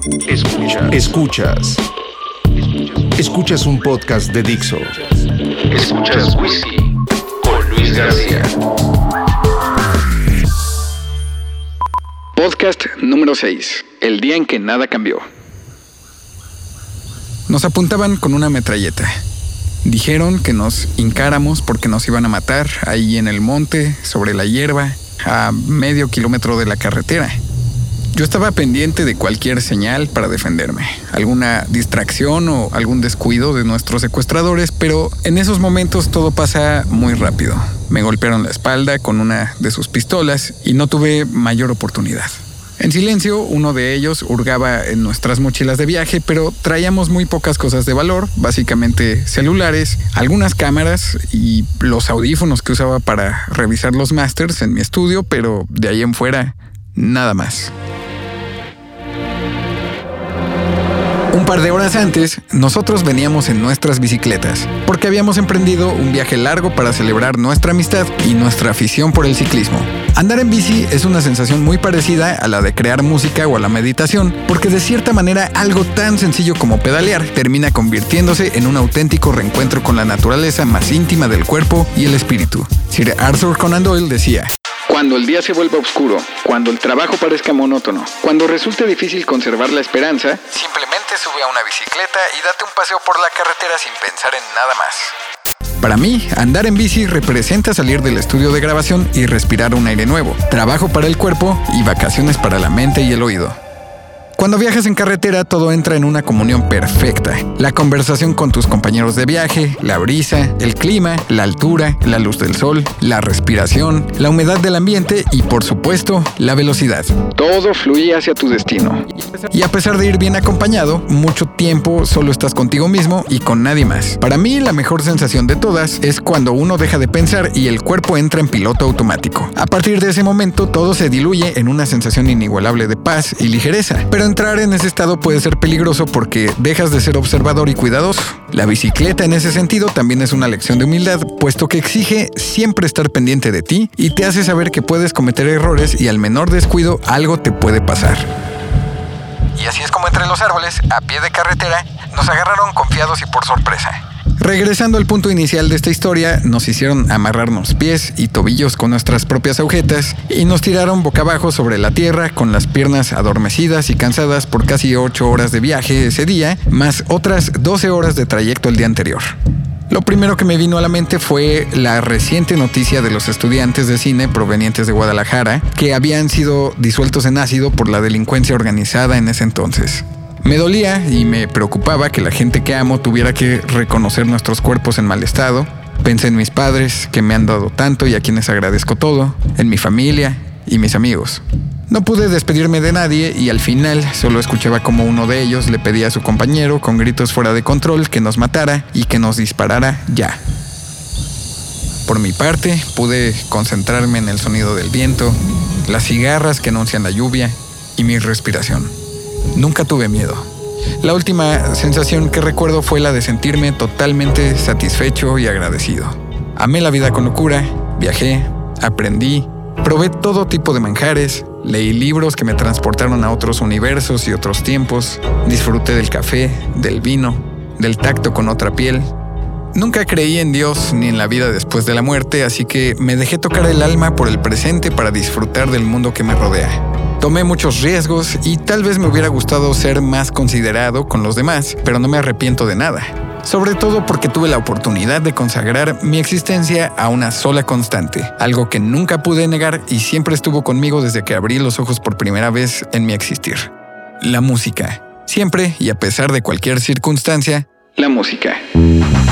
Escuchas. Escuchas. Escuchas un podcast de Dixo. Escuchas Whisky con Luis García. Podcast número 6. El día en que nada cambió. Nos apuntaban con una metralleta. Dijeron que nos hincáramos porque nos iban a matar ahí en el monte, sobre la hierba, a medio kilómetro de la carretera. Yo estaba pendiente de cualquier señal para defenderme, alguna distracción o algún descuido de nuestros secuestradores, pero en esos momentos todo pasa muy rápido. Me golpearon la espalda con una de sus pistolas y no tuve mayor oportunidad. En silencio, uno de ellos hurgaba en nuestras mochilas de viaje, pero traíamos muy pocas cosas de valor, básicamente celulares, algunas cámaras y los audífonos que usaba para revisar los masters en mi estudio, pero de ahí en fuera, nada más. Un par de horas antes, nosotros veníamos en nuestras bicicletas, porque habíamos emprendido un viaje largo para celebrar nuestra amistad y nuestra afición por el ciclismo. Andar en bici es una sensación muy parecida a la de crear música o a la meditación, porque de cierta manera algo tan sencillo como pedalear termina convirtiéndose en un auténtico reencuentro con la naturaleza más íntima del cuerpo y el espíritu. Sir Arthur Conan Doyle decía, cuando el día se vuelva oscuro, cuando el trabajo parezca monótono, cuando resulte difícil conservar la esperanza, simplemente sube a una bicicleta y date un paseo por la carretera sin pensar en nada más. Para mí, andar en bici representa salir del estudio de grabación y respirar un aire nuevo, trabajo para el cuerpo y vacaciones para la mente y el oído. Cuando viajas en carretera todo entra en una comunión perfecta. La conversación con tus compañeros de viaje, la brisa, el clima, la altura, la luz del sol, la respiración, la humedad del ambiente y por supuesto la velocidad. Todo fluye hacia tu destino. Y a pesar de ir bien acompañado, mucho tiempo solo estás contigo mismo y con nadie más. Para mí la mejor sensación de todas es cuando uno deja de pensar y el cuerpo entra en piloto automático. A partir de ese momento todo se diluye en una sensación inigualable de paz y ligereza. Pero entrar en ese estado puede ser peligroso porque dejas de ser observador y cuidadoso. La bicicleta en ese sentido también es una lección de humildad, puesto que exige siempre estar pendiente de ti y te hace saber que puedes cometer errores y al menor descuido algo te puede pasar. Y así es como entre los árboles, a pie de carretera, nos agarraron confiados y por sorpresa. Regresando al punto inicial de esta historia, nos hicieron amarrarnos pies y tobillos con nuestras propias agujetas y nos tiraron boca abajo sobre la tierra con las piernas adormecidas y cansadas por casi 8 horas de viaje ese día, más otras 12 horas de trayecto el día anterior. Lo primero que me vino a la mente fue la reciente noticia de los estudiantes de cine provenientes de Guadalajara que habían sido disueltos en ácido por la delincuencia organizada en ese entonces. Me dolía y me preocupaba que la gente que amo tuviera que reconocer nuestros cuerpos en mal estado. Pensé en mis padres, que me han dado tanto y a quienes agradezco todo, en mi familia y mis amigos. No pude despedirme de nadie y al final solo escuchaba como uno de ellos le pedía a su compañero con gritos fuera de control que nos matara y que nos disparara ya. Por mi parte, pude concentrarme en el sonido del viento, las cigarras que anuncian la lluvia y mi respiración. Nunca tuve miedo. La última sensación que recuerdo fue la de sentirme totalmente satisfecho y agradecido. Amé la vida con locura, viajé, aprendí, probé todo tipo de manjares, leí libros que me transportaron a otros universos y otros tiempos, disfruté del café, del vino, del tacto con otra piel. Nunca creí en Dios ni en la vida después de la muerte, así que me dejé tocar el alma por el presente para disfrutar del mundo que me rodea. Tomé muchos riesgos y tal vez me hubiera gustado ser más considerado con los demás, pero no me arrepiento de nada. Sobre todo porque tuve la oportunidad de consagrar mi existencia a una sola constante, algo que nunca pude negar y siempre estuvo conmigo desde que abrí los ojos por primera vez en mi existir. La música. Siempre y a pesar de cualquier circunstancia, la música.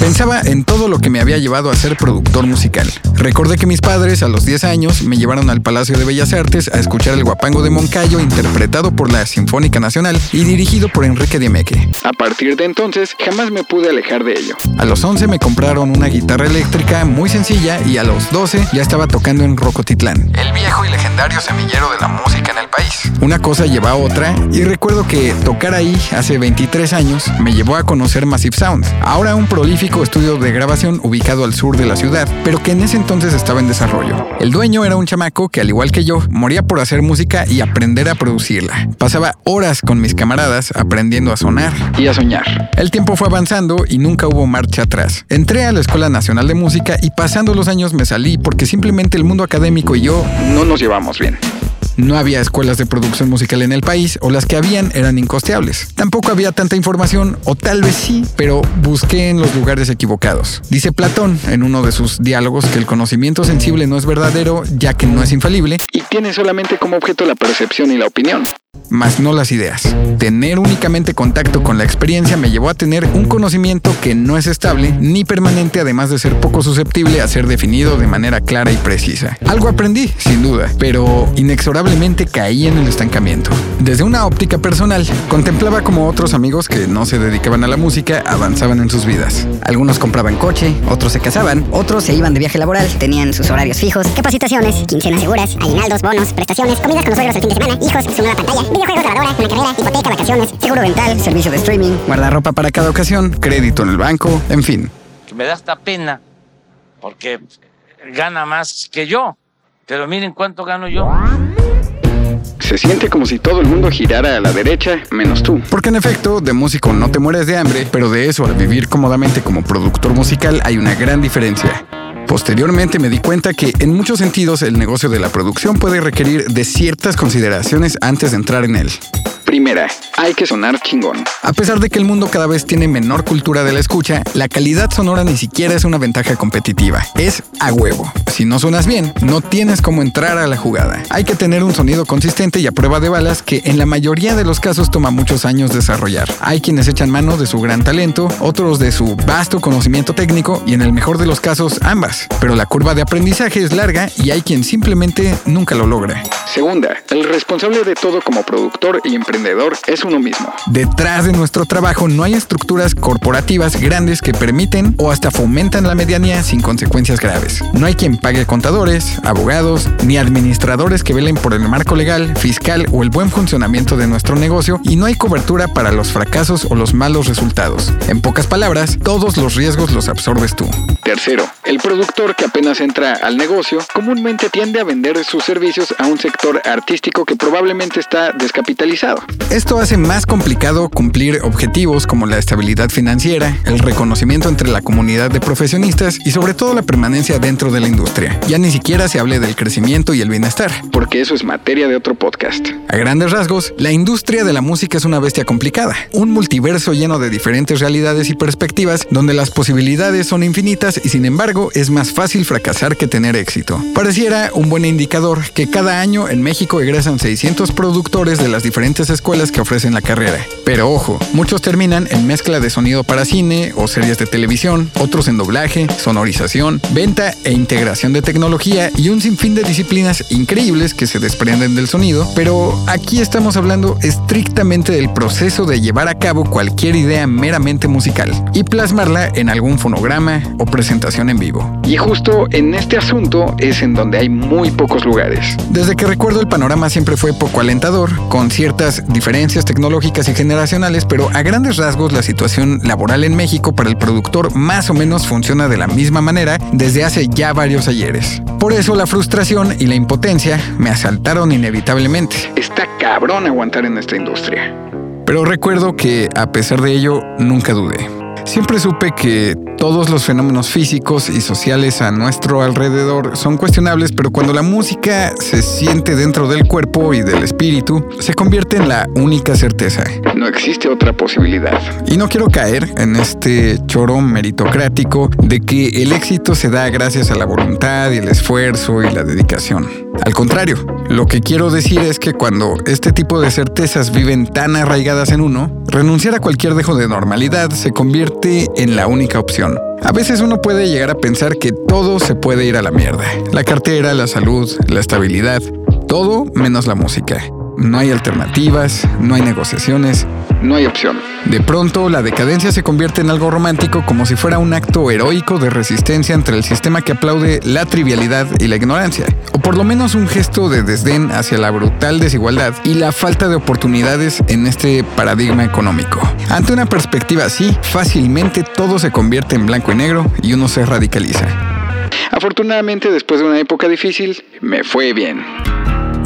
Pensaba en todo lo que me había llevado a ser productor musical. Recordé que mis padres a los 10 años me llevaron al Palacio de Bellas Artes a escuchar el guapango de Moncayo interpretado por la Sinfónica Nacional y dirigido por Enrique Diemeque. A partir de entonces jamás me pude alejar de ello. A los 11 me compraron una guitarra eléctrica muy sencilla y a los 12 ya estaba tocando en Rocotitlán, el viejo y legendario semillero de la música en el país. Una cosa lleva a otra y recuerdo que tocar ahí hace 23 años me llevó a conocer Massive Sound, ahora un prolífico estudio de grabación ubicado al sur de la ciudad, pero que en ese entonces estaba en desarrollo. El dueño era un chamaco que, al igual que yo, moría por hacer música y aprender a producirla. Pasaba horas con mis camaradas aprendiendo a sonar y a soñar. El tiempo fue avanzando y nunca hubo marcha atrás. Entré a la Escuela Nacional de Música y pasando los años me salí porque simplemente el mundo académico y yo no nos llevamos bien. No había escuelas de producción musical en el país o las que habían eran incosteables. Tampoco había tanta información, o tal vez sí, pero busqué en los lugares equivocados. Dice Platón en uno de sus diálogos que el conocimiento sensible no es verdadero ya que no es infalible y tiene solamente como objeto la percepción y la opinión más no las ideas. Tener únicamente contacto con la experiencia me llevó a tener un conocimiento que no es estable ni permanente, además de ser poco susceptible a ser definido de manera clara y precisa. Algo aprendí, sin duda, pero inexorablemente caí en el estancamiento. Desde una óptica personal, contemplaba como otros amigos que no se dedicaban a la música avanzaban en sus vidas. Algunos compraban coche, otros se casaban, otros se iban de viaje laboral, tenían sus horarios fijos, capacitaciones, quincenas seguras, aguinaldos, bonos, prestaciones, comidas con los suegros el fin de semana, hijos, su nueva pantalla, videojuegos, lavadora, una carrera, hipoteca, vacaciones, seguro dental, servicio de streaming, guardarropa para cada ocasión, crédito en el banco, en fin. Me da esta pena porque gana más que yo. Pero miren cuánto gano yo. Se siente como si todo el mundo girara a la derecha, menos tú. Porque en efecto, de músico no te mueres de hambre, pero de eso al vivir cómodamente como productor musical hay una gran diferencia. Posteriormente me di cuenta que en muchos sentidos el negocio de la producción puede requerir de ciertas consideraciones antes de entrar en él. Primera, hay que sonar chingón. A pesar de que el mundo cada vez tiene menor cultura de la escucha, la calidad sonora ni siquiera es una ventaja competitiva. Es a huevo. Si no suenas bien, no tienes cómo entrar a la jugada. Hay que tener un sonido consistente y a prueba de balas que en la mayoría de los casos toma muchos años desarrollar. Hay quienes echan mano de su gran talento, otros de su vasto conocimiento técnico y en el mejor de los casos ambas. Pero la curva de aprendizaje es larga y hay quien simplemente nunca lo logra. Segunda, el responsable de todo como productor y emprendedor es uno mismo. Detrás de nuestro trabajo no hay estructuras corporativas grandes que permiten o hasta fomentan la medianía sin consecuencias graves. No hay quien pague contadores, abogados, ni administradores que velen por el marco legal, fiscal o el buen funcionamiento de nuestro negocio y no hay cobertura para los fracasos o los malos resultados. En pocas palabras, todos los riesgos los absorbes tú. Tercero, el productor que apenas entra al negocio comúnmente tiende a vender sus servicios a un sector artístico que probablemente está descapitalizado. Esto hace más complicado cumplir objetivos como la estabilidad financiera, el reconocimiento entre la comunidad de profesionistas y sobre todo la permanencia dentro de la industria. Ya ni siquiera se hable del crecimiento y el bienestar, porque eso es materia de otro podcast. A grandes rasgos, la industria de la música es una bestia complicada, un multiverso lleno de diferentes realidades y perspectivas donde las posibilidades son infinitas y sin embargo es más fácil fracasar que tener éxito. Pareciera un buen indicador que cada año en México egresan 600 productores de las diferentes escuelas que ofrecen la carrera. Pero ojo, muchos terminan en mezcla de sonido para cine o series de televisión, otros en doblaje, sonorización, venta e integración de tecnología y un sinfín de disciplinas increíbles que se desprenden del sonido, pero aquí estamos hablando estrictamente del proceso de llevar a cabo cualquier idea meramente musical y plasmarla en algún fonograma o presentación en vivo. Y justo en este asunto es en donde hay muy pocos lugares. Desde que recuerdo el panorama siempre fue poco alentador, con ciertas diferencias tecnológicas y generacionales, pero a grandes rasgos la situación laboral en México para el productor más o menos funciona de la misma manera desde hace ya varios ayeres. Por eso la frustración y la impotencia me asaltaron inevitablemente. Está cabrón aguantar en esta industria. Pero recuerdo que a pesar de ello nunca dudé. Siempre supe que todos los fenómenos físicos y sociales a nuestro alrededor son cuestionables, pero cuando la música se siente dentro del cuerpo y del espíritu, se convierte en la única certeza. No existe otra posibilidad. Y no quiero caer en este choro meritocrático de que el éxito se da gracias a la voluntad y el esfuerzo y la dedicación. Al contrario, lo que quiero decir es que cuando este tipo de certezas viven tan arraigadas en uno, renunciar a cualquier dejo de normalidad se convierte en la única opción. A veces uno puede llegar a pensar que todo se puede ir a la mierda. La cartera, la salud, la estabilidad, todo menos la música. No hay alternativas, no hay negociaciones. no hay opción. De pronto, la decadencia se convierte en algo romántico como si fuera un acto heroico de resistencia entre el sistema que aplaude la trivialidad y la ignorancia, o por lo menos un gesto de desdén hacia la brutal desigualdad y la falta de oportunidades en este paradigma económico. Ante una perspectiva así, fácilmente todo se convierte en blanco y negro y uno se radicaliza. Afortunadamente, después de una época difícil, me fue bien.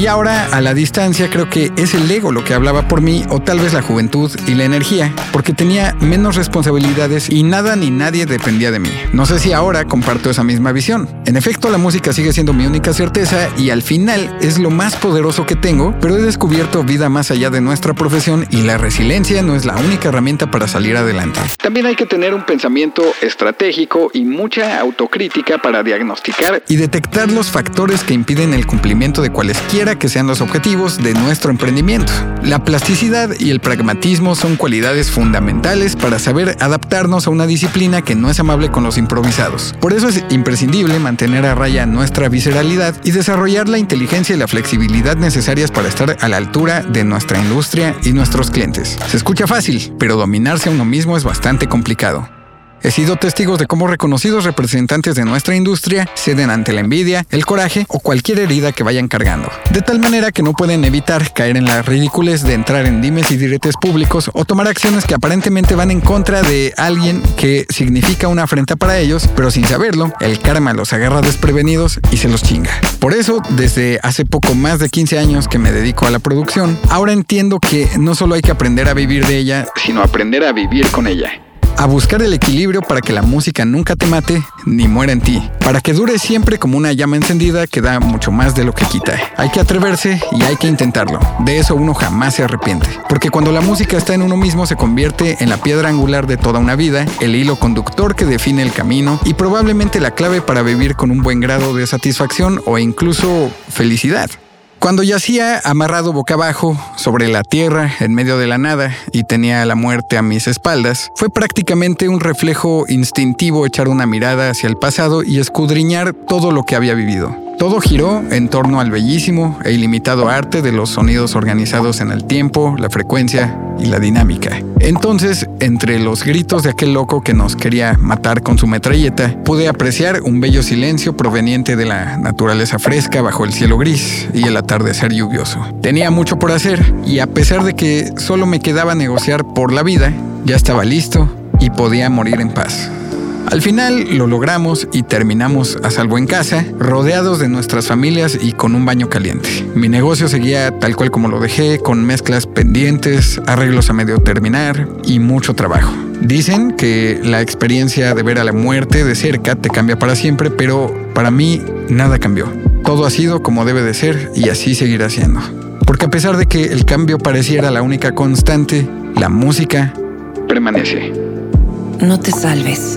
Y ahora, a la distancia, creo que es el ego lo que hablaba por mí, o tal vez la juventud y la energía, porque tenía menos responsabilidades y nada ni nadie dependía de mí. No sé si ahora comparto esa misma visión. En efecto, la música sigue siendo mi única certeza y al final es lo más poderoso que tengo, pero he descubierto vida más allá de nuestra profesión y la resiliencia no es la única herramienta para salir adelante. También hay que tener un pensamiento estratégico y mucha autocrítica para diagnosticar y detectar los factores que impiden el cumplimiento de cualesquiera que sean los objetivos de nuestro emprendimiento. La plasticidad y el pragmatismo son cualidades fundamentales para saber adaptarnos a una disciplina que no es amable con los improvisados. Por eso es imprescindible mantener a raya nuestra visceralidad y desarrollar la inteligencia y la flexibilidad necesarias para estar a la altura de nuestra industria y nuestros clientes. Se escucha fácil, pero dominarse a uno mismo es bastante complicado. He sido testigos de cómo reconocidos representantes de nuestra industria ceden ante la envidia, el coraje o cualquier herida que vayan cargando. De tal manera que no pueden evitar caer en la ridiculez de entrar en dimes y diretes públicos o tomar acciones que aparentemente van en contra de alguien que significa una afrenta para ellos, pero sin saberlo, el karma los agarra desprevenidos y se los chinga. Por eso, desde hace poco más de 15 años que me dedico a la producción, ahora entiendo que no solo hay que aprender a vivir de ella, sino aprender a vivir con ella a buscar el equilibrio para que la música nunca te mate ni muera en ti, para que dure siempre como una llama encendida que da mucho más de lo que quita. Hay que atreverse y hay que intentarlo. De eso uno jamás se arrepiente, porque cuando la música está en uno mismo se convierte en la piedra angular de toda una vida, el hilo conductor que define el camino y probablemente la clave para vivir con un buen grado de satisfacción o incluso felicidad. Cuando yacía amarrado boca abajo sobre la tierra en medio de la nada y tenía la muerte a mis espaldas, fue prácticamente un reflejo instintivo echar una mirada hacia el pasado y escudriñar todo lo que había vivido. Todo giró en torno al bellísimo e ilimitado arte de los sonidos organizados en el tiempo, la frecuencia y la dinámica. Entonces, entre los gritos de aquel loco que nos quería matar con su metralleta, pude apreciar un bello silencio proveniente de la naturaleza fresca bajo el cielo gris y el atardecer lluvioso. Tenía mucho por hacer y a pesar de que solo me quedaba negociar por la vida, ya estaba listo y podía morir en paz. Al final lo logramos y terminamos a salvo en casa, rodeados de nuestras familias y con un baño caliente. Mi negocio seguía tal cual como lo dejé, con mezclas pendientes, arreglos a medio terminar y mucho trabajo. Dicen que la experiencia de ver a la muerte de cerca te cambia para siempre, pero para mí nada cambió. Todo ha sido como debe de ser y así seguirá siendo. Porque a pesar de que el cambio pareciera la única constante, la música permanece. No te salves.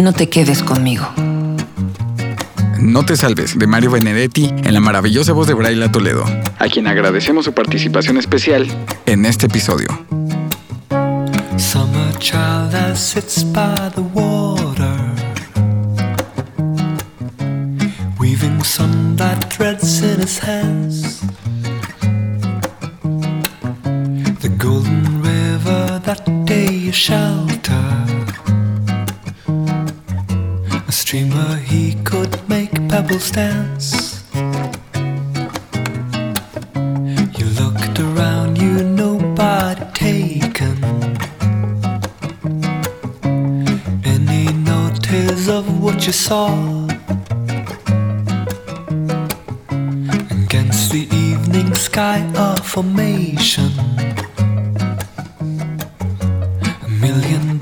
no te quedes conmigo. No te salves, de Mario Benedetti, en la maravillosa voz de Braila Toledo, a quien agradecemos su participación especial en este episodio. Summer child that sits by the water, weaving sunlight threads in his hands. The golden river that day shelter. streamer, he could make pebbles dance. You looked around, you nobody taken. Any notice of what you saw? Against the evening sky, a formation. A million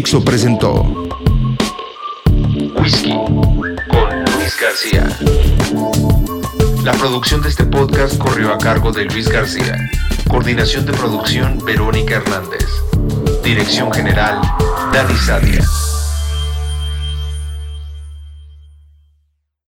Dixo presentó Whisky con Luis García. La producción de este podcast corrió a cargo de Luis García. Coordinación de producción Verónica Hernández. Dirección general Dani Sadia.